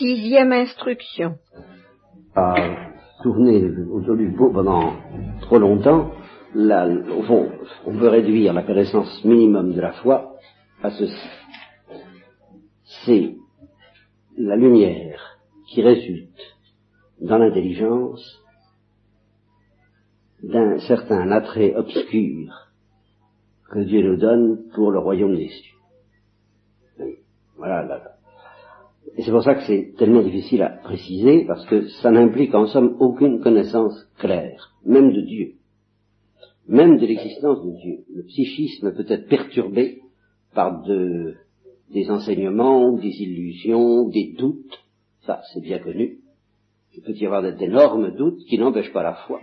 Sixième instruction. Tourner autour du pot pendant trop longtemps, la, au fond, on peut réduire la connaissance minimum de la foi à ceci. C'est la lumière qui résulte dans l'intelligence d'un certain attrait obscur que Dieu nous donne pour le royaume des cieux. Voilà, là, Et c'est pour ça que c'est tellement difficile à préciser, parce que ça n'implique en somme aucune connaissance claire, même de Dieu, même de l'existence de Dieu. Le psychisme peut être perturbé par de, des enseignements, des illusions, des doutes, ça c'est bien connu. Il peut y avoir d'énormes doutes qui n'empêchent pas la foi.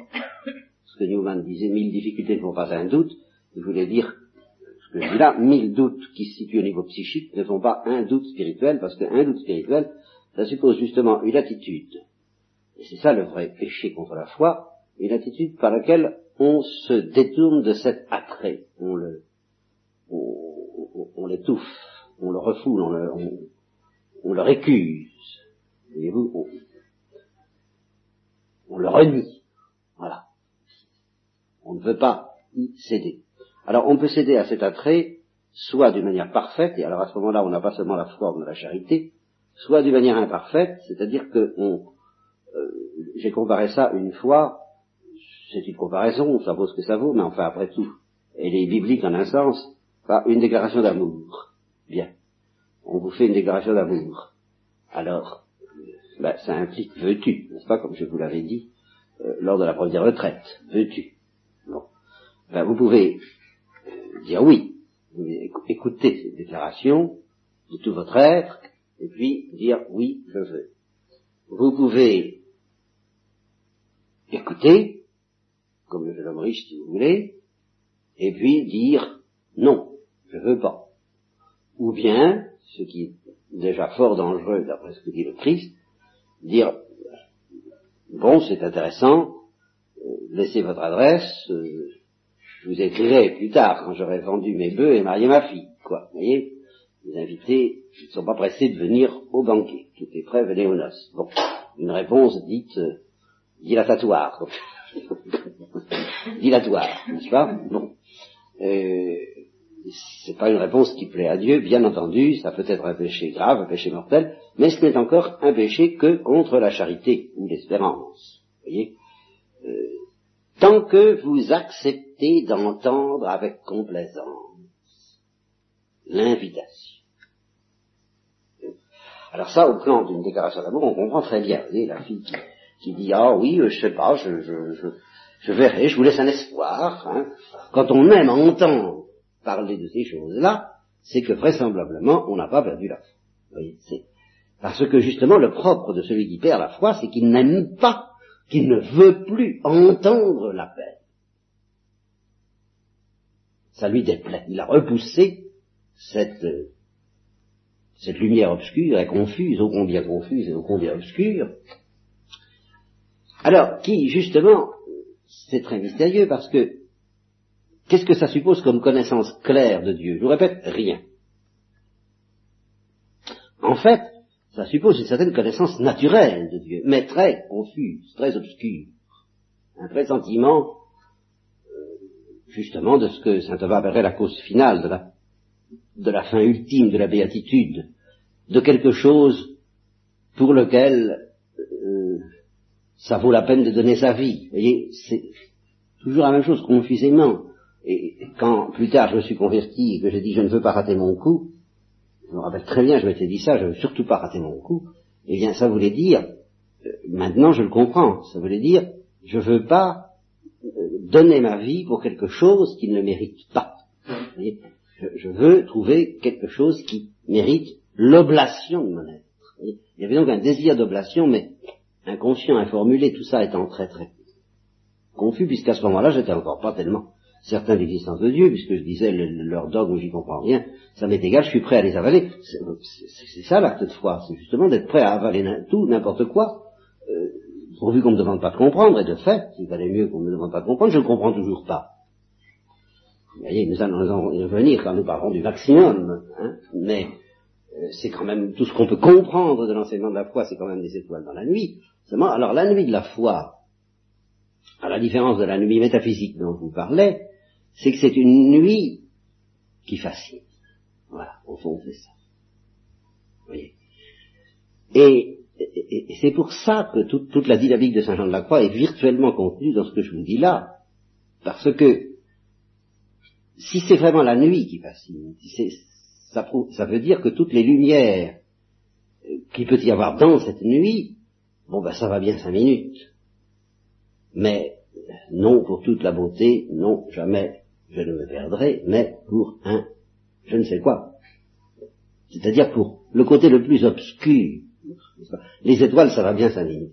Ce que Newman disait, mille difficultés ne font pas un doute, il voulait dire, là, mille doutes qui se situent au niveau psychique ne font pas un doute spirituel, parce qu'un doute spirituel, ça suppose justement une attitude, et c'est ça le vrai péché contre la foi, une attitude par laquelle on se détourne de cet attrait, on le, on, l'étouffe, on le refoule, on le, on, le récuse, voyez-vous, on le renie, voilà. On ne veut pas y céder. Alors on peut céder à cet attrait, soit d'une manière parfaite, et alors à ce moment-là on n'a pas seulement la forme de la charité, soit d'une manière imparfaite, c'est-à-dire que on, euh, j'ai comparé ça une fois, c'est une comparaison, ça vaut ce que ça vaut, mais enfin après tout, elle est biblique en un sens, par une déclaration d'amour. Bien. On vous fait une déclaration d'amour. Alors, ben, ça implique veux-tu, n'est-ce pas, comme je vous l'avais dit, euh, lors de la première retraite, veux-tu. Bon. Ben, vous pouvez dire oui. Écoutez cette déclaration de tout votre être, et puis dire oui, je veux. Vous pouvez écouter, comme le jeune homme riche si vous voulez, et puis dire non, je veux pas. Ou bien, ce qui est déjà fort dangereux d'après ce que dit le Christ, dire bon, c'est intéressant, euh, laissez votre adresse, euh, je vous écrirai plus tard quand j'aurai vendu mes bœufs et marié ma fille, quoi. Vous voyez, les invités ne sont pas pressés de venir au banquet. Tout est prêt, venez aux noces. Bon, une réponse dite euh, dilatatoire. dilatoire, n'est-ce pas? Bon. Euh, c'est pas une réponse qui plaît à Dieu, bien entendu, ça peut être un péché grave, un péché mortel, mais ce n'est encore un péché que contre la charité ou l'espérance. Vous voyez? Euh, Tant que vous acceptez d'entendre avec complaisance l'invitation. Alors ça, au plan d'une déclaration d'amour, on comprend très bien. Vous voyez, la fille qui, dit ah oui, je sais pas, je, je, je, je verrai, je vous laisse un espoir. Hein. Quand on aime entendre parler de ces choses-là, c'est que vraisemblablement on n'a pas perdu la foi. Parce que justement le propre de celui qui perd la foi, c'est qu'il n'aime pas qu'il ne veut plus entendre l'appel. Ça lui déplaît. Il a repoussé cette, cette lumière obscure et confuse, ô combien confuse et ô combien obscure. Alors, qui, justement, c'est très mystérieux parce que, qu'est-ce que ça suppose comme connaissance claire de Dieu? Je vous répète, rien. En fait, ça suppose une certaine connaissance naturelle de Dieu, mais très confuse, très obscure. Un pressentiment, euh, justement, de ce que saint Thomas appellerait la cause finale, de la, fin ultime de la béatitude, de quelque chose pour lequel euh, ça vaut la peine de donner sa vie. Vous voyez, c'est toujours la même chose, confusément. Et quand plus tard je me suis converti et que j'ai dit je ne veux pas rater mon coup, je me rappelle très bien, je m'étais dit ça, je ne veux surtout pas rater mon coup, eh bien ça voulait dire, euh, maintenant je le comprends, ça voulait dire, je ne veux pas euh, donner ma vie pour quelque chose qui ne le mérite pas. Je, je, veux trouver quelque chose qui mérite l'oblation de mon être. Il y avait donc un désir d'oblation, mais inconscient, informulé, tout ça étant très très confus, puisqu'à ce moment-là, j'étais encore pas tellement certains l'existence de Dieu, puisque je disais leur dogme, j'y comprends rien, ça m'est égal, je suis prêt à les avaler. C'est ça l'acte de foi, c'est justement d'être prêt à avaler tout, n'importe quoi, euh, pourvu qu'on ne me demande pas de comprendre, et de fait, s'il valait mieux qu'on ne me demande pas de comprendre, je ne comprends toujours pas. Vous voyez, nous allons revenir quand nous parlons du maximum, hein, mais euh, c'est quand même tout ce qu'on peut comprendre de l'enseignement de la foi, c'est quand même des étoiles dans la nuit. Seulement, alors la nuit de la foi, à la différence de la nuit métaphysique dont vous parlais, c'est que c'est une nuit qui fascine. Voilà, au fond, c'est ça. Vous voyez et, c'est pour ça que toute la dynamique de Saint Jean de la Croix est virtuellement contenue dans ce que je vous dis là. Parce que si c'est vraiment la nuit qui fascine, ça, ça veut dire que toutes les lumières euh, qu'il peut y avoir dans cette nuit, bon ben ça va bien cinq minutes. Mais non pour toute la beauté, non jamais je ne me perdrai, mais pour un je ne sais quoi. C'est-à-dire pour le côté le plus obscur. Les étoiles, ça va bien cinq minutes.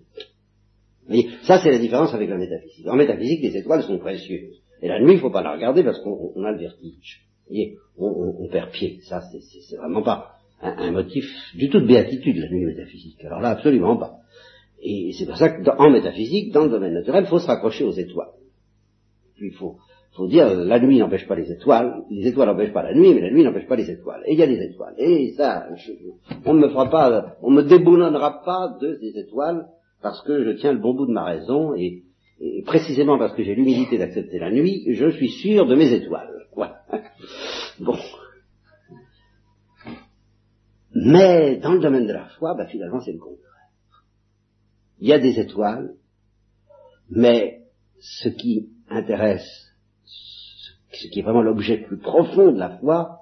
Vous voyez, ça c'est la différence avec la métaphysique. En métaphysique, les étoiles sont précieuses. Et la nuit, il ne faut pas la regarder parce qu'on a le vertige. Vous voyez, on, perd pied. Ça, c'est vraiment pas un, motif du tout de béatitude, la nuit métaphysique. Alors là, absolument pas. Et c'est pour ça qu'en métaphysique, dans le domaine naturel, il faut se raccrocher aux étoiles. Il faut, faut dire, la nuit n'empêche pas les étoiles, les étoiles n'empêchent pas la nuit, mais la nuit n'empêche pas les étoiles. Et il y a des étoiles. Et ça, on ne me fera pas, on me déboulonnera pas de ces étoiles parce que je tiens le bon bout de ma raison et, précisément parce que j'ai l'humilité d'accepter la nuit, je suis sûr de mes étoiles. Voilà. Bon. Mais dans le domaine de la foi, bah, finalement c'est le contraire. Il y a des étoiles, mais ce qui intéresse, ce qui est vraiment l'objet le plus profond de la foi,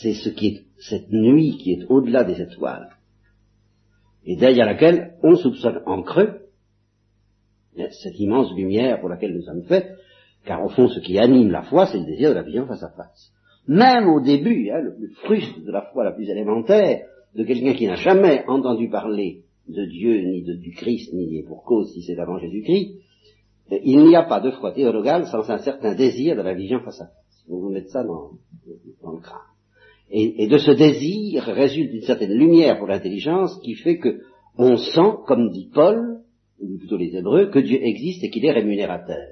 c'est ce qui est cette nuit qui est au-delà des étoiles, et derrière laquelle on soupçonne en creux cette immense lumière pour laquelle nous sommes faits, car au fond ce qui anime la foi, c'est le désir de la vision face à face. Même au début, hein, le plus fruste de la foi la plus élémentaire, de quelqu'un qui n'a jamais entendu parler de Dieu, ni de, du Christ, ni pour cause si c'est avant Jésus-Christ, il n'y a pas de foi théologale sans un certain désir de la vision face à face. Vous vous mettez ça dans, le crâne. Et, de ce désir résulte une certaine lumière pour l'intelligence qui fait que on sent, comme dit Paul, ou plutôt les Hébreux, que Dieu existe et qu'il est rémunérateur.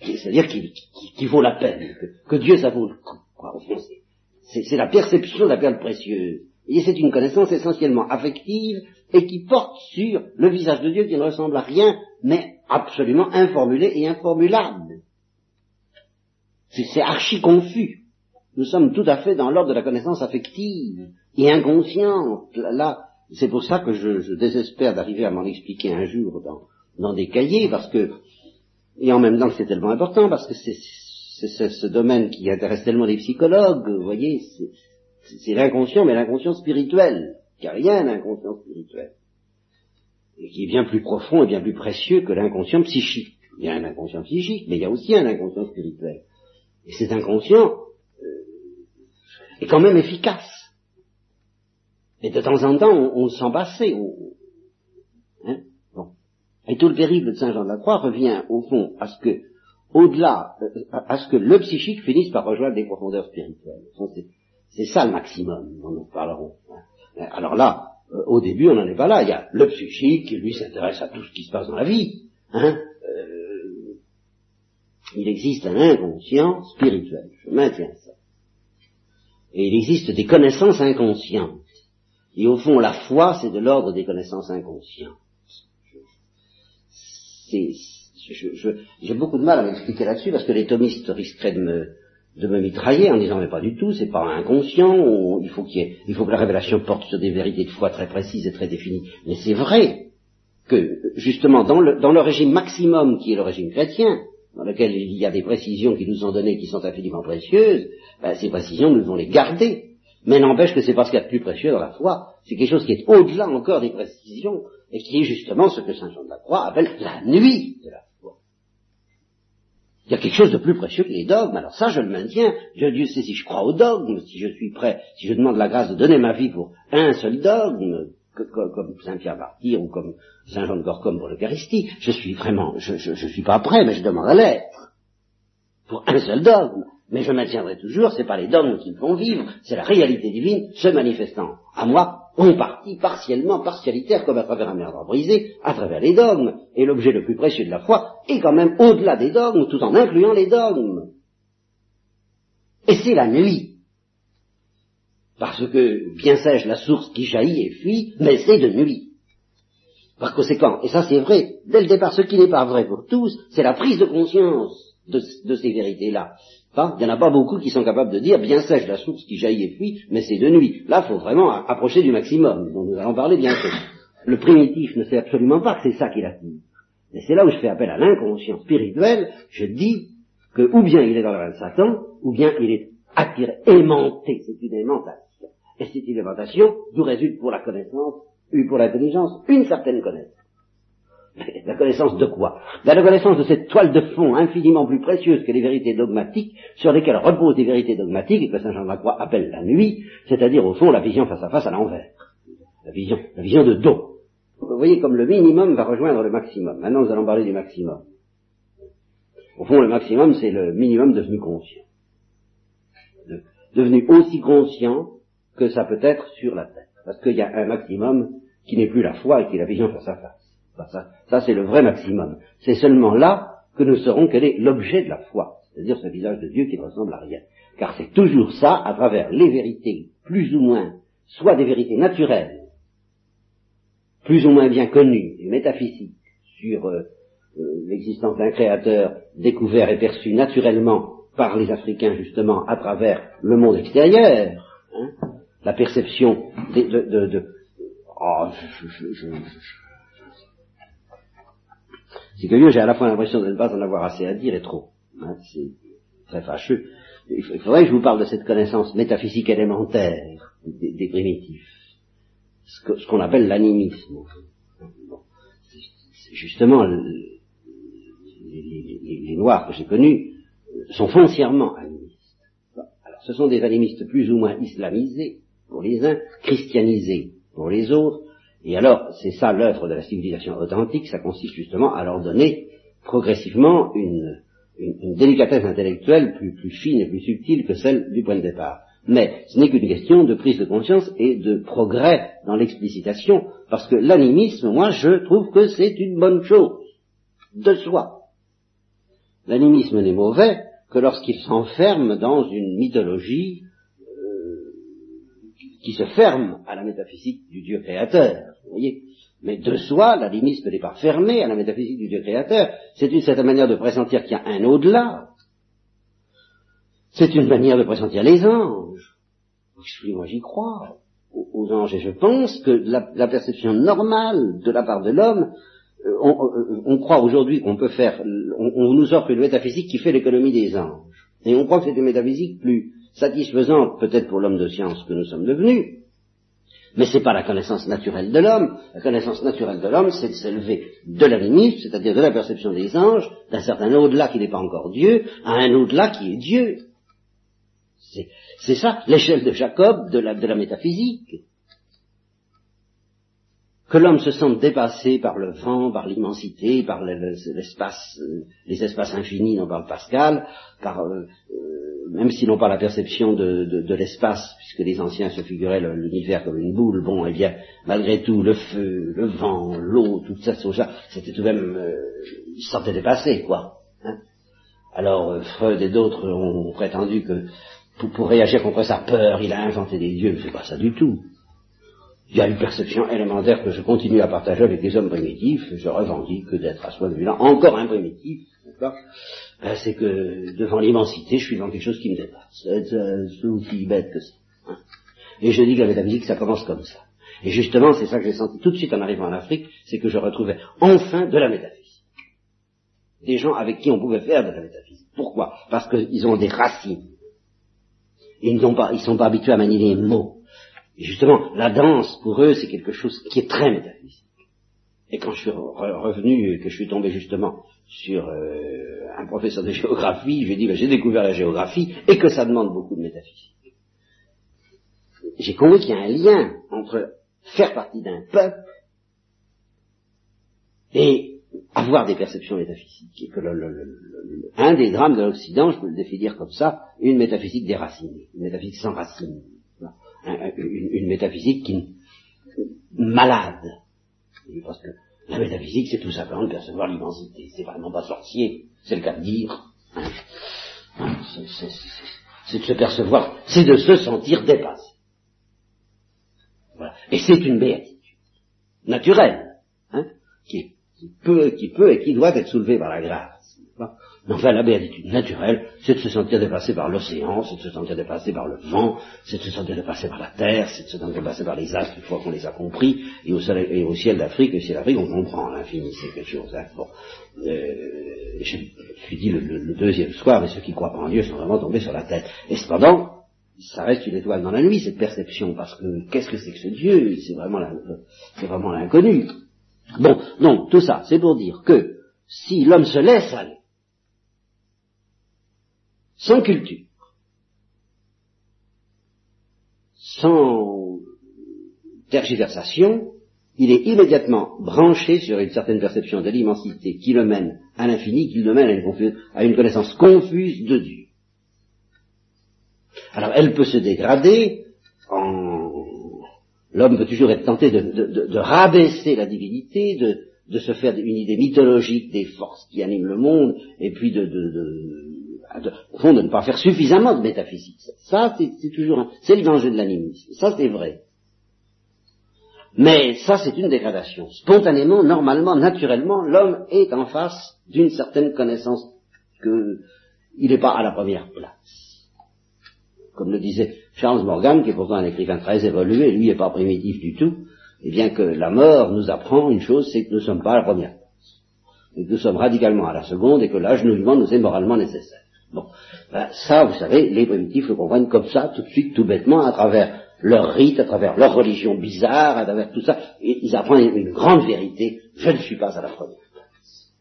C'est-à-dire qu'il vaut la peine, que, Dieu ça vaut le coup. C'est la perception de la perle précieuse. Et c'est une connaissance essentiellement affective et qui porte sur le visage de Dieu qui ne ressemble à rien, mais absolument informulé et informulable. C'est archi confus. Nous sommes tout à fait dans l'ordre de la connaissance affective et inconsciente. Là, c'est pour ça que je, désespère d'arriver à m'en expliquer un jour dans, dans des cahiers, parce que, et en même temps que c'est tellement important, parce que c'est ce domaine qui intéresse tellement les psychologues, vous voyez, c'est l'inconscient, mais l'inconscient spirituel, car il y a un inconscient spirituel, et qui est bien plus profond et bien plus précieux que l'inconscient psychique. Il y a un inconscient psychique, mais il y a aussi un inconscient spirituel. Et cet inconscient euh, est quand même efficace. Et de temps en temps, on, on le sent passer. hein bon. Et tout le périple de Saint Jean de la Croix revient au fond à ce que, au-delà, euh, à ce que le psychique finisse par rejoindre des profondeurs spirituelles. C'est ça le maximum dont nous parlerons. Alors là, euh, au début, on n'en est pas là. Il y a le psychique qui, lui, s'intéresse à tout ce qui se passe dans la vie. Hein euh, il existe un inconscient spirituel. Je maintiens ça. Et il existe des connaissances inconscientes. Et au fond, la foi, c'est de l'ordre des connaissances inconscientes. J'ai beaucoup de mal à m'expliquer là-dessus parce que les thomistes risqueraient de me, de me mitrailler en disant mais pas du tout, c'est pas inconscient, il faut faut que la révélation porte sur des vérités de foi très précises et très définies. Mais c'est vrai que justement dans le, dans le régime maximum qui est le régime chrétien, dans lequel il y a des précisions qui nous sont données qui sont infiniment précieuses, ben, ces précisions nous devons les garder. Mais n'empêche que c'est parce qu'il y a de plus précieux dans la foi, c'est quelque chose qui est au-delà encore des précisions, et qui est justement ce que Saint Jean de la Croix appelle la nuit de la foi. Il y a quelque chose de plus précieux que les dogmes. Alors ça, je le maintiens. Dieu sait si je crois aux dogmes, si je suis prêt, si je demande la grâce de donner ma vie pour un seul dogme, comme Saint Pierre Martyr ou comme Saint Jean de Gorcom pour l'Eucharistie. Je suis vraiment, je, suis pas prêt, mais je demande à l'être pour un seul dogme. Mais je maintiendrai toujours, c'est pas les dogmes qui me font vivre, c'est la réalité divine se manifestant à moi en partie, partiellement, partialitaire, comme à travers un miroir brisé, à travers les dogmes. Et l'objet le plus précieux de la foi est quand même au-delà des dogmes, tout en incluant les dogmes. Et c'est la nuit. Parce que bien sais-je la source qui jaillit et fuit, mais c'est de nuit. Par conséquent, et ça c'est vrai, dès le départ, ce qui n'est pas vrai pour tous, c'est la prise de conscience de, ces vérités-là. Il n'y en a pas beaucoup qui sont capables de dire, bien sais-je la source qui jaillit et fuit, mais c'est de nuit. Là, il faut vraiment approcher du maximum, dont nous allons parler bientôt. Le primitif ne sait absolument pas que c'est ça qu'il attire. Mais c'est là où je fais appel à l'inconscient spirituel, je dis que ou bien il est dans la main de Satan, ou bien il est attiré, aimanté, c'est une aimantation. Et c'est une aimantation d'où résulte pour la connaissance, ou pour l'intelligence, une certaine connaissance. La connaissance de quoi? La connaissance de cette toile de fond infiniment plus précieuse que les vérités dogmatiques, sur lesquelles reposent les vérités dogmatiques, et que Saint Jean de la Croix appelle la nuit, c'est-à-dire au fond la vision face à face à l'envers. La vision, la vision de dos. Vous voyez comme le minimum va rejoindre le maximum. Maintenant nous allons parler du maximum. Au fond, le maximum, c'est le minimum devenu conscient. devenu aussi conscient que ça peut être sur la tête. Parce qu'il y a un maximum qui n'est plus la foi et qui est la vision face à face. Ça, ça c'est le vrai maximum. C'est seulement là que nous saurons quel est l'objet de la foi, c'est-à-dire ce visage de Dieu qui ne ressemble à rien. Car c'est toujours ça, à travers les vérités, plus ou moins, soit des vérités naturelles, plus ou moins bien connues et métaphysiques, sur euh, euh, l'existence d'un créateur découvert et perçu naturellement par les Africains justement à travers le monde extérieur, hein, la perception de... de, de, oh, c'est que j'ai à la fois l'impression de ne pas en avoir assez à dire et trop. Hein, c'est très fâcheux. Il faudrait que je vous parle de cette connaissance métaphysique élémentaire des, primitifs, ce qu'on appelle l'animisme. c'est justement les, Noirs que j'ai connus sont foncièrement animistes. Alors, ce sont des animistes plus ou moins islamisés pour les uns, christianisés pour les autres, et alors c'est ça l'œuvre de la civilisation authentique, ça consiste justement à leur donner progressivement une, délicatesse intellectuelle plus, plus fine et plus subtile que celle du point de départ. Mais ce n'est qu'une question de prise de conscience et de progrès dans l'explicitation, parce que l'animisme, moi, je trouve que c'est une bonne chose, de soi. L'animisme n'est mauvais que lorsqu'il s'enferme dans une mythologie qui se ferme à la métaphysique du Dieu créateur. Vous voyez Mais de soi, l'animisme n'est pas fermé à la métaphysique du Dieu créateur. C'est une certaine manière de pressentir qu'il y a un au-delà. C'est une manière de pressentir les anges. Moi j'y crois aux anges et je pense que la perception normale de la part de l'homme euh, euh, on, croit aujourd'hui qu'on peut faire, on, nous offre une métaphysique qui fait l'économie des anges. Et on croit que c'est une métaphysique plus satisfaisante peut-être pour l'homme de science que nous sommes devenus, mais c'est pas la connaissance naturelle de l'homme. La connaissance naturelle de l'homme, c'est de s'élever de l'animisme, c'est-à-dire de la perception des anges, d'un certain au-delà qui n'est pas encore Dieu, à un au-delà qui est Dieu. C'est ça, l'échelle de Jacob la, de la métaphysique que l'homme se sente dépassé par le vent, par l'immensité, par l'espace, euh, les espaces infinis dont parle Pascal, par, euh, euh, même s'ils n'ont pas la perception de, l'espace, puisque les anciens se figuraient l'univers comme une boule, bon, eh bien, malgré tout, le feu, le vent, l'eau, tout ça, ça, c'était tout de même, ils se sentaient dépassés, quoi. Hein. Alors, Freud et d'autres ont prétendu que pour, pour réagir contre sa peur, il a inventé des dieux, c'est pas ça du tout. Il y a une perception élémentaire que je continue à partager avec les hommes primitifs, je revendique d'être à ce point de vue-là encore un primitif, ben, c'est que devant l'immensité, je suis dans quelque chose qui me dépasse. C'est aussi bête que ça. Hein. Et je dis que la métaphysique, ça commence comme ça. Et justement, c'est ça que j'ai senti tout de suite en arrivant en Afrique, c'est que je retrouvais enfin de la métaphysique. Des gens avec qui on pouvait faire de la métaphysique. Pourquoi? Parce qu'ils ont des racines. Ils ne sont pas, ils sont pas habitués à manier les mots. Justement, la danse, pour eux, c'est quelque chose qui est très métaphysique. Et quand je suis revenu, que je suis tombé justement sur euh, un professeur de géographie, je lui ai dit, ben, j'ai découvert la géographie et que ça demande beaucoup de métaphysique. J'ai compris qu'il y a un lien entre faire partie d'un peuple et avoir des perceptions métaphysiques. Et que le, un des drames de l'Occident, je peux le définir comme ça, une métaphysique déracinée, une métaphysique sans racines une, métaphysique qui malade. Parce que la métaphysique, c'est tout simplement de percevoir l'immensité. C'est vraiment pas sorcier, c'est le cas de dire. Hein, c'est de se percevoir, c'est de se sentir dépassé. Et c'est une béatitude naturelle, hein, qui peut et qui doit être soulevée par la grâce. Enfin, la béatitude naturelle, c'est de se sentir dépassé par l'océan, c'est de se sentir dépassé par le vent, c'est de se sentir dépassé par la terre, c'est de se sentir dépassé par les astres une fois qu'on les a compris, et au, et au ciel d'Afrique, le ciel d'Afrique, on comprend l'infini, c'est quelque chose. Hein. Bon, euh, je suis dit le, le, deuxième soir, mais ceux qui croient pas en Dieu sont vraiment tombés sur la tête. Et cependant, ça reste une étoile dans la nuit, cette perception, parce que qu'est-ce que c'est que ce Dieu? C'est vraiment l'inconnu. Bon, donc, tout ça, c'est pour dire que si l'homme se laisse aller, sans culture, sans tergiversation, il est immédiatement branché sur une certaine perception de l'immensité qui le mène à l'infini, qui le mène à une, connaissance confuse de Dieu. Alors elle peut se dégrader en... L'homme peut toujours être tenté de, rabaisser la divinité, de, se faire une idée mythologique des forces qui animent le monde, et puis de, au fond, de ne pas faire suffisamment de métaphysique. Ça, c'est toujours, c'est le danger de l'animisme. Ça, c'est vrai. Mais ça, c'est une dégradation. Spontanément, normalement, naturellement, l'homme est en face d'une certaine connaissance que il n'est pas à la première place. Comme le disait Charles Morgan, qui est pourtant un écrivain très évolué, lui n'est pas primitif du tout, et bien que la mort nous apprend une chose, c'est que nous ne sommes pas à la première place. Et que nous sommes radicalement à la seconde et que l'agenouillement nous est moralement nécessaire. Bon, ben, ça, vous savez, les primitifs le comprennent comme ça, tout de suite, tout bêtement, à travers leur rite, à travers leur religion bizarre, à travers tout ça, et ils apprennent une grande vérité, je ne suis pas à la première place.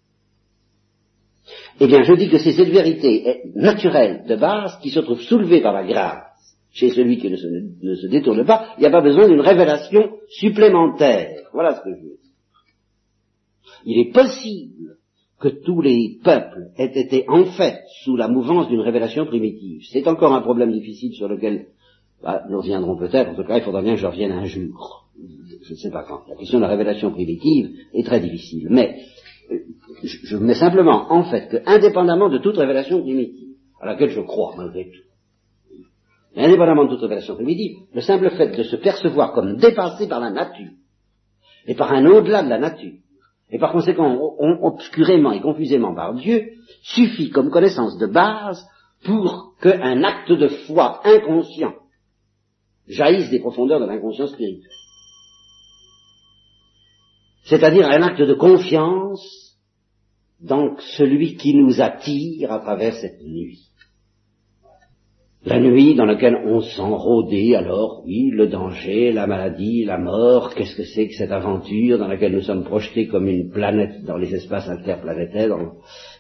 Eh bien, je dis que c'est cette vérité naturelle, de base, qui se trouve soulevée par la grâce chez celui qui ne se, ne se détourne pas, il n'y a pas besoin d'une révélation supplémentaire. Voilà ce que je veux dire. Il est possible que tous les peuples aient été en fait sous la mouvance d'une révélation primitive. C'est encore un problème difficile sur lequel bah, nous reviendrons peut-être, en tout cas il faudra bien que je revienne un jour. Je ne sais pas quand. La question de la révélation primitive est très difficile. Mais euh, je, mets simplement en fait que, indépendamment de toute révélation primitive, à laquelle je crois malgré tout, indépendamment de toute révélation primitive, le simple fait de se percevoir comme dépassé par la nature, et par un au-delà de la nature, et par conséquent obscurément et confusément par Dieu, suffit comme connaissance de base pour qu'un acte de foi inconscient jaillisse des profondeurs de l'inconscient spirituel. C'est-à-dire un acte de confiance dans celui qui nous attire à travers cette nuit. La nuit dans laquelle on sent rôder alors, oui, le danger, la maladie, la mort, qu'est-ce que c'est que cette aventure dans laquelle nous sommes projetés comme une planète dans les espaces interplanétaires,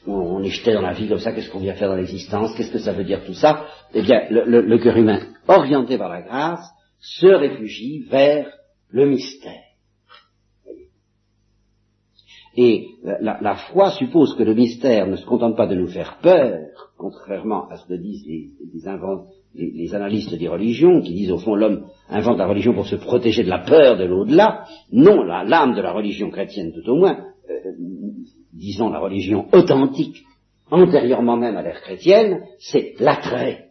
on, est jeté dans la vie comme ça, qu'est-ce qu'on vient faire dans l'existence, qu'est-ce que ça veut dire tout ça? Eh bien, le, le cœur humain, orienté par la grâce, se réfugie vers le mystère. Et la, foi suppose que le mystère ne se contente pas de nous faire peur, contrairement à ce que disent les, les, analystes des religions, qui disent au fond l'homme invente la religion pour se protéger de la peur de l'au-delà. Non, l'âme de la religion chrétienne tout au moins, euh, disons la religion authentique, antérieurement même à l'ère chrétienne, c'est l'attrait.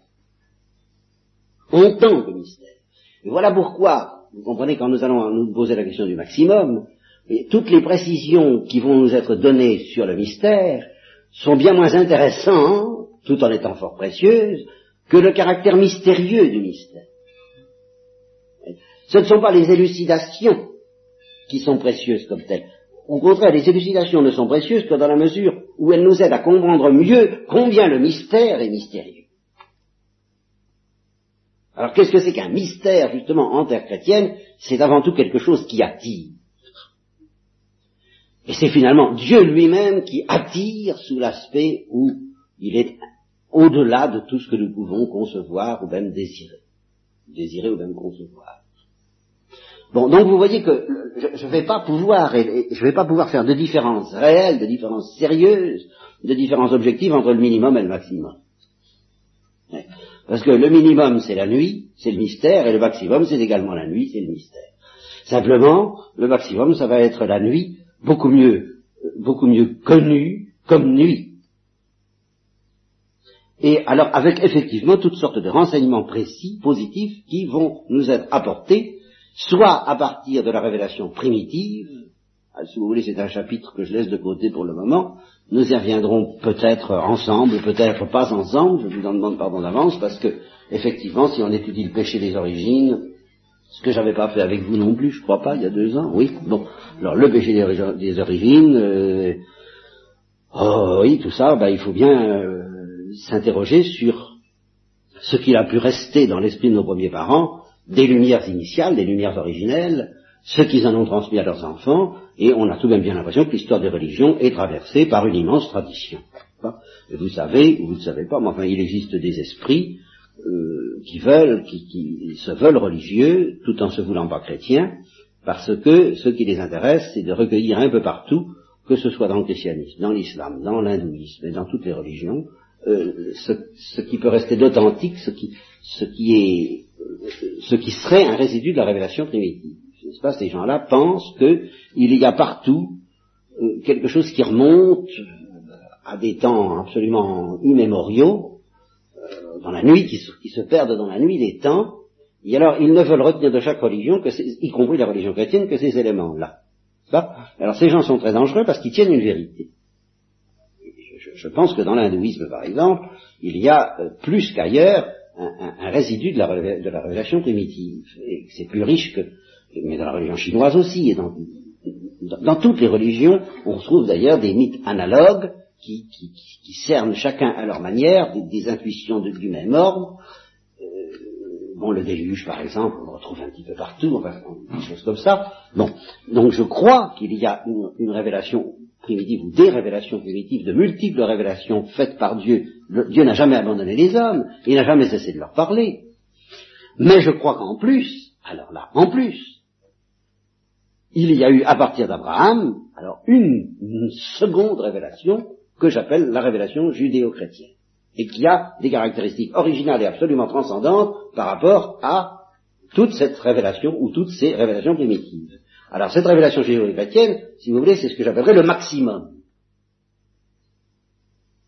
On tente le mystère. Et voilà pourquoi, vous comprenez, quand nous allons nous poser la question du maximum, et toutes les précisions qui vont nous être données sur le mystère sont bien moins intéressantes, tout en étant fort précieuses, que le caractère mystérieux du mystère. Ce ne sont pas les élucidations qui sont précieuses comme telles. Au contraire, les élucidations ne sont précieuses que dans la mesure où elles nous aident à comprendre mieux combien le mystère est mystérieux. Alors qu'est-ce que c'est qu'un mystère, justement, en terre chrétienne? C'est avant tout quelque chose qui attire. Et c'est finalement Dieu lui-même qui attire sous l'aspect où il est au-delà de tout ce que nous pouvons concevoir ou même désirer. Désirer ou même concevoir. Bon, donc vous voyez que je ne vais pas pouvoir, je vais pas pouvoir faire de différence réelle, de différence sérieuse, de différence objective entre le minimum et le maximum. Parce que le minimum c'est la nuit, c'est le mystère, et le maximum c'est également la nuit, c'est le mystère. Simplement, le maximum ça va être la nuit beaucoup mieux, beaucoup mieux connu comme nuit. Et alors avec effectivement toutes sortes de renseignements précis, positifs, qui vont nous être apportés soit à partir de la révélation primitive, ah, si vous voulez c'est un chapitre que je laisse de côté pour le moment, nous y reviendrons peut-être ensemble, peut-être pas ensemble, je vous en demande pardon d'avance, parce que, effectivement, si on étudie le péché des origines, ce que j'avais pas fait avec vous non plus, je crois pas, il y a deux ans, oui, bon, alors le péché des, origines, euh, oh oui, tout ça, ben, il faut bien euh, s'interroger sur ce qu'il a pu rester dans l'esprit de nos premiers parents, des lumières initiales, des lumières originelles, ce qu'ils en ont transmis à leurs enfants, et on a tout de même bien l'impression que l'histoire des religions est traversée par une immense tradition. Vous savez, ou vous ne savez pas, mais enfin il existe des esprits euh, qui veulent, qui, qui, se veulent religieux, tout en se voulant pas chrétiens, parce que ce qui les intéresse, c'est de recueillir un peu partout, que ce soit dans le christianisme, dans l'islam, dans l'hindouisme et dans toutes les religions, euh, ce, ce, qui peut rester d'authentique, ce qui, ce qui est, ce qui serait un résidu de la révélation primitive. N'est-ce pas Ces gens-là pensent qu'il y a partout euh, quelque chose qui remonte à des temps absolument immémoriaux, euh, dans la nuit, qui se, qui se, perdent dans la nuit des temps, et alors ils ne veulent retenir de chaque religion, que y compris la religion chrétienne, que ces éléments-là. Alors ces gens sont très dangereux parce qu'ils tiennent une vérité je pense que dans l'hindouisme, par exemple, il y a euh, plus qu'ailleurs un, résidu de la, révélation primitive. Et c'est plus riche que, mais dans la religion chinoise aussi, et dans, toutes les religions, on trouve d'ailleurs des mythes analogues qui, cernent chacun à leur manière des, intuitions du même ordre. Euh, bon, le déluge, par exemple, on le retrouve un petit peu partout, enfin, des choses comme ça. Bon, donc je crois qu'il y a une révélation primitive ou des révélations primitives, de multiples révélations faites par Dieu. Dieu n'a jamais abandonné les hommes, il n'a jamais cessé de leur parler. Mais je crois qu'en plus, alors là, en plus, il y a eu à partir d'Abraham, alors une, seconde révélation que j'appelle la révélation judéo-chrétienne, et qui a des caractéristiques originales et absolument transcendantes par rapport à toute cette révélation ou toutes ces révélations primitives. Alors cette révélation judéo-chrétienne, si vous voulez, c'est ce que j'appellerais le maximum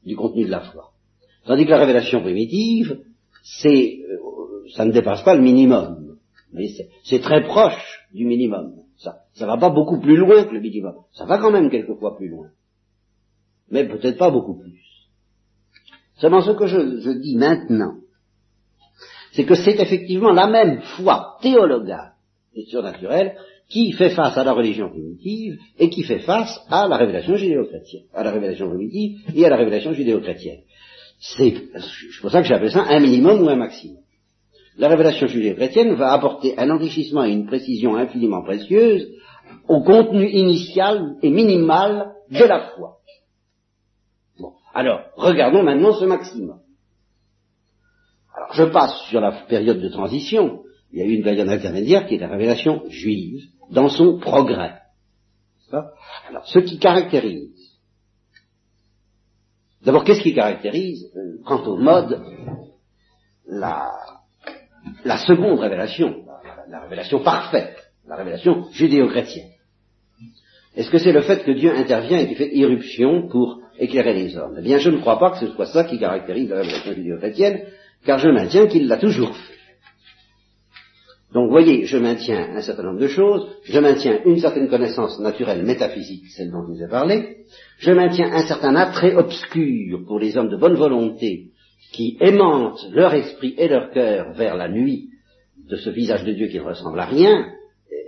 du contenu de la foi. Tandis que la révélation primitive, c'est, euh, ça ne dépasse pas le minimum. Mais c'est très proche du minimum. Ça, ça va pas beaucoup plus loin que le minimum. Ça va quand même quelquefois plus loin. Mais peut-être pas beaucoup plus. Seulement ce que je, je dis maintenant, c'est que c'est effectivement la même foi théologale et surnaturelle qui fait face à la religion primitive et qui fait face à la révélation judéo-chrétienne, à la révélation primitive et à la révélation judéo-chrétienne. C'est pour ça que j'appelle ça un minimum ou un maximum. La révélation judéo-chrétienne va apporter un enrichissement et une précision infiniment précieuse au contenu initial et minimal de la foi. Alors, regardons maintenant ce maximum. Alors, je passe sur la période de transition. Il y a eu une période intermédiaire qui est la révélation juive, dans son progrès. Alors, ce qui caractérise, d'abord, qu'est-ce qui caractérise, euh, quant au mode, la, la seconde révélation, la, révélation parfaite, la révélation judéo-chrétienne? Est-ce que c'est le fait que Dieu intervient et qu'il fait irruption pour éclairer les hommes? Eh bien, je ne crois pas que ce soit ça qui caractérise la révélation judéo-chrétienne, car je maintiens qu'il l'a toujours fait. Donc, voyez, je maintiens un certain nombre de choses, je maintiens une certaine connaissance naturelle métaphysique, celle dont je vous ai parlé, je maintiens un certain attrait obscur pour les hommes de bonne volonté qui aimantent leur esprit et leur cœur vers la nuit de ce visage de Dieu qui ne ressemble à rien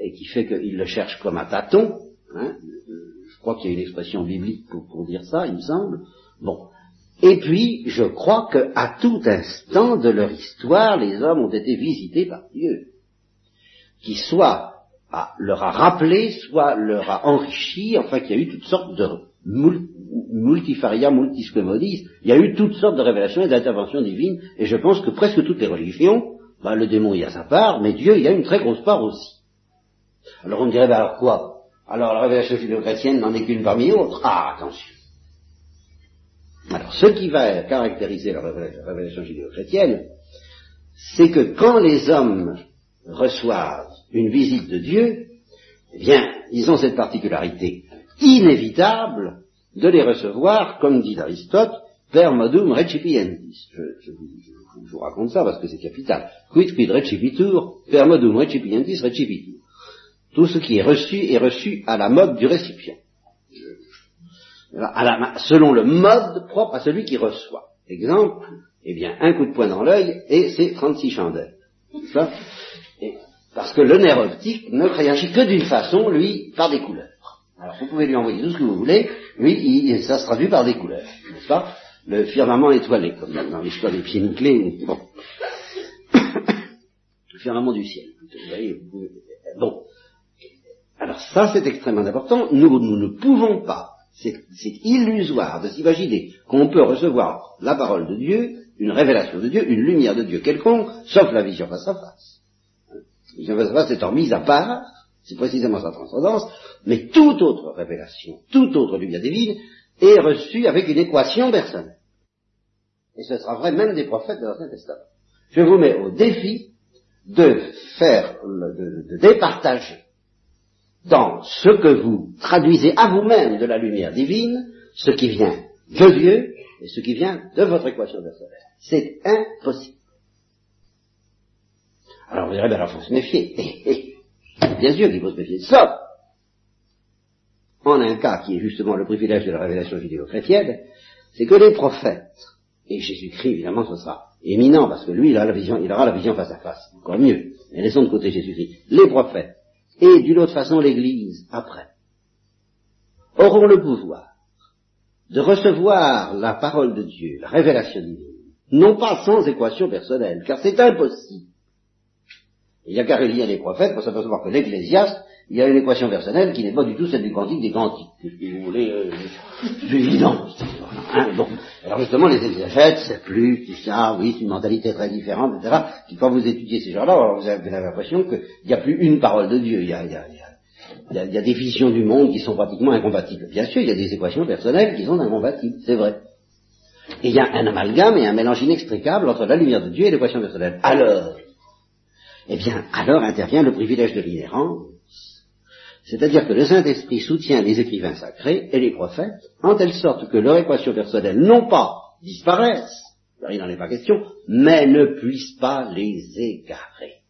et qui fait qu'ils le cherchent comme à tâtons. Hein. je crois qu'il y a une expression biblique pour, dire ça, il me semble. Bon, et puis, je crois qu'à tout instant de leur histoire, les hommes ont été visités par Dieu qui soit leur a rappelé, soit leur a enrichi, enfin qu'il y a eu toutes sortes de multifaria, multisquemodis, il y a eu toutes sortes de révélations et d'interventions divines, et je pense que presque toutes les religions, bah, le démon y a sa part, mais Dieu y a une très grosse part aussi. Alors on dirait, bah alors quoi? Alors la révélation judéo-chrétienne n'en est qu'une parmi d'autres. Ah, attention. Alors ce qui va caractériser la révélation judéo-chrétienne, c'est que quand les hommes reçoivent une visite de Dieu, eh bien, ils ont cette particularité inévitable de les recevoir, comme dit Aristote, per modum recipientis. Je, je, je, vous raconte ça parce que c'est capital. Quid quid recipitur, per modum recipientis recipitur. Tout ce qui est reçu est reçu à la mode du récipient. À la, selon le mode propre à celui qui reçoit. Exemple, eh bien, un coup de poing dans l'œil et c'est 36 chandelles. Parce que le nerf optique ne réagit que d'une façon, lui, par des couleurs. Alors vous pouvez lui envoyer tout ce que vous voulez, lui, ça se traduit par des couleurs, n'est-ce pas? Le firmament étoilé, comme dans l'histoire des pieds nickelés. Bon. le firmament du ciel. Vous voyez, bon. Alors ça, c'est extrêmement important. Nous, nous ne pouvons pas, c'est illusoire de s'imaginer qu'on peut recevoir la parole de Dieu, une révélation de Dieu, une lumière de Dieu quelconque, sauf la vision face à face. La vision face à face étant mise à part, c'est précisément sa transcendance, mais toute autre révélation, toute autre lumière divine est reçue avec une équation personnelle. Et ce sera vrai même des prophètes de l'Ancien Testament. Je vous mets au défi de faire, de, de départager dans ce que vous traduisez à vous-même de la lumière divine, ce qui vient de Dieu et ce qui vient de votre équation personnelle. C'est impossible. Alors vous direz, ben alors il faut se méfier. Bien sûr qu'il faut se méfier. Sauf en un cas qui est justement le privilège de la révélation judéo-chrétienne, c'est que les prophètes, et Jésus-Christ évidemment ce sera éminent parce que lui il, a la vision, il aura la vision face à face, encore mieux, mais laissons de côté Jésus-Christ, les prophètes et d'une autre façon l'Église, après, auront le pouvoir de recevoir la parole de Dieu, la révélation divine, non pas sans équation personnelle, car c'est impossible. Il y a qu'à relire les prophètes pour s'apercevoir que l'Ecclésiaste, il y a une équation personnelle qui n'est pas du tout celle du cantique des cantiques. Si vous voulez, euh, c'est évident. Hein. Alors justement, les exégètes, c'est plus, tout ça, oui, c'est une mentalité très différente, etc. Quand vous étudiez ces gens-là, vous avez l'impression qu'il n'y a plus une parole de Dieu. Il y a, des visions du monde qui sont pratiquement incompatibles. Bien sûr, il y a des équations personnelles qui sont incompatibles, c'est vrai. Et il y a un amalgame et un mélange inextricable entre la lumière de Dieu et l'équation personnelle. Alors, eh bien, alors intervient le privilège de l'inhérence, c'est-à-dire que le Saint-Esprit soutient les écrivains sacrés et les prophètes, en telle sorte que leur équation personnelle, non pas disparaisse, il n'en est pas question, mais ne puisse pas les égarer.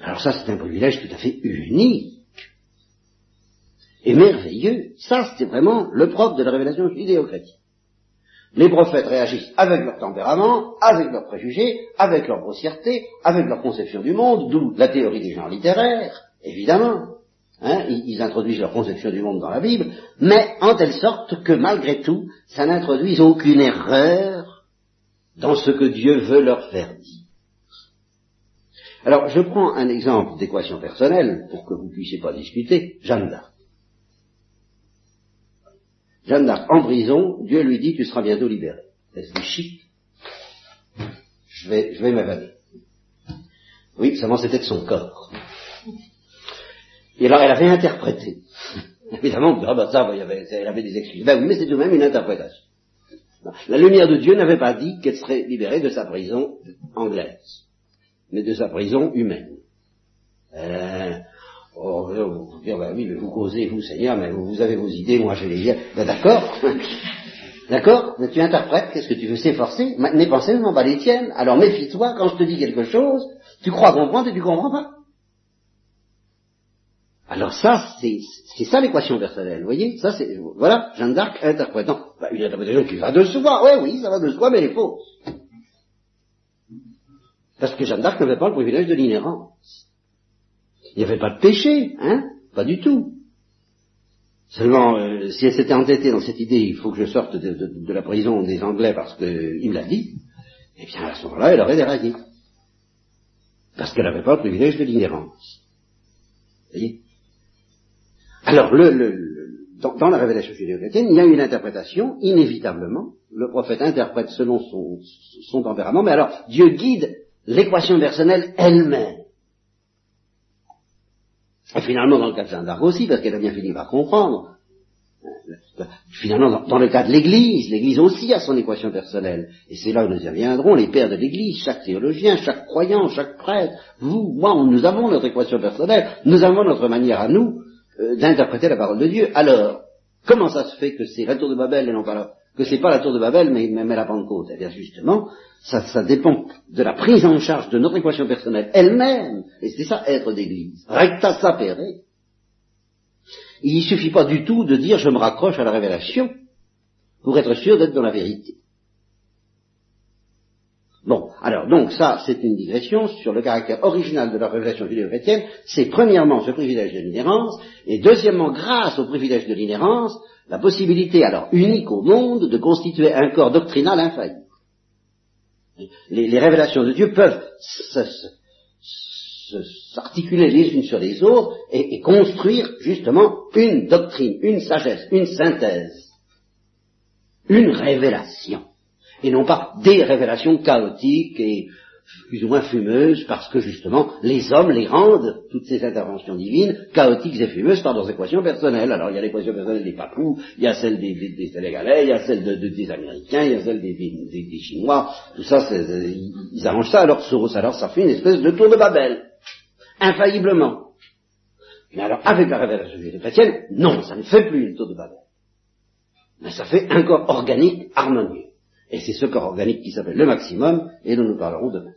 Alors ça, c'est un privilège tout à fait unique et merveilleux. Ça, c'est vraiment le propre de la révélation judéo-chrétienne. Les prophètes réagissent avec leur tempérament, avec leurs préjugés, avec leur grossièreté, avec leur conception du monde, d'où la théorie des genres littéraires, évidemment. Hein, ils, introduisent leur conception du monde dans la Bible, mais en telle sorte que malgré tout, ça n'introduise aucune erreur dans ce que Dieu veut leur faire dire. Alors, je prends un exemple d'équation personnelle pour que vous puissiez pas discuter, Jeanne d'Arc. Jeanne d'Arc en prison, Dieu lui dit tu seras bientôt libéré. Elle se chic? Je vais, je vais m'évader. Oui, seulement c'était de son corps. Et alors elle avait interprété. Évidemment, ah bah ça, il y avait, elle avait des excuses. Ben oui, mais c'est tout de même une interprétation. La lumière de Dieu n'avait pas dit qu'elle serait libérée de sa prison anglaise, mais de sa prison humaine. Euh, Oh, vous dire, ben oui, mais vous causez, vous, Seigneur, mais vous, avez vos idées, moi j'ai les miennes. Ben d'accord. D'accord Mais tu interprètes, qu'est-ce que tu veux s'efforcer Mes pensées ne sont pas les tiennes. Alors méfie-toi, quand je te dis quelque chose, tu crois comprendre et tu comprends pas. Alors ça, c'est ça l'équation personnelle, vous voyez? Ça, c'est voilà, Jeanne d'Arc interprétant. Ben, une interprétation qui va de soi, oui, oui, ça va de soi, mais elle est fausse. Parce que Jeanne d'Arc n'avait pas le privilège de l'inhérence. Il n'y avait pas de péché, hein? Pas du tout. Seulement, euh, si elle s'était entêtée dans cette idée, il faut que je sorte de, la prison des Anglais parce qu'il me l'a dit, eh bien à ce moment-là, elle aurait déraillé. Parce qu'elle n'avait pas le privilège de l'inhérence. Vous voyez? Alors, le, dans, la révélation judéo-chrétienne, il y a une interprétation, inévitablement. Le prophète interprète selon son, son tempérament, mais alors Dieu guide l'équation personnelle elle-même. Et finalement, dans le cas de Jeanne d'Arc aussi, parce qu'elle a bien fini par comprendre. Finalement, dans, le cas de l'Église, l'Église aussi a son équation personnelle. Et c'est là où nous y reviendrons, les pères de l'Église, chaque théologien, chaque croyant, chaque prêtre, vous, moi, nous avons notre équation personnelle, nous avons notre manière à nous euh, d'interpréter la parole de Dieu. Alors, comment ça se fait que c'est la tour de Babel et non pas que c'est pas la tour de Babel, mais, mais, la Pentecôte? Eh bien, justement, ça, ça, dépend de la prise en charge de notre équation personnelle elle-même, et c'est ça être d'église. Recta sapere. Il suffit pas du tout de dire je me raccroche à la révélation pour être sûr d'être dans la vérité. Bon, alors donc ça, c'est une digression sur le caractère original de la révélation judéo-chrétienne. C'est premièrement ce privilège de l'inhérence, et deuxièmement, grâce au privilège de l'inhérence, la possibilité alors unique au monde de constituer un corps doctrinal infaillible. Les, révélations de Dieu peuvent s'articuler les unes sur les autres et, et construire justement une doctrine, une sagesse, une synthèse, une révélation et non pas des révélations chaotiques et plus ou moins fumeuses, parce que justement, les hommes les rendent, toutes ces interventions divines, chaotiques et fumeuses par leurs équations personnelles. Alors il y a l'équation personnelle des Papous, il y a celle des, des, Sénégalais, il y a celle des Américains, il y a celle des, Chinois, tout ça, ils arrangent ça, alors Soros, alors ça fait une espèce de tour de Babel, infailliblement. Mais alors, avec la révélation chrétienne, non, ça ne fait plus une tour de Babel. Mais ça fait un corps organique harmonieux. Et c'est ce corps organique qui s'appelle le maximum, et dont nous parlerons demain.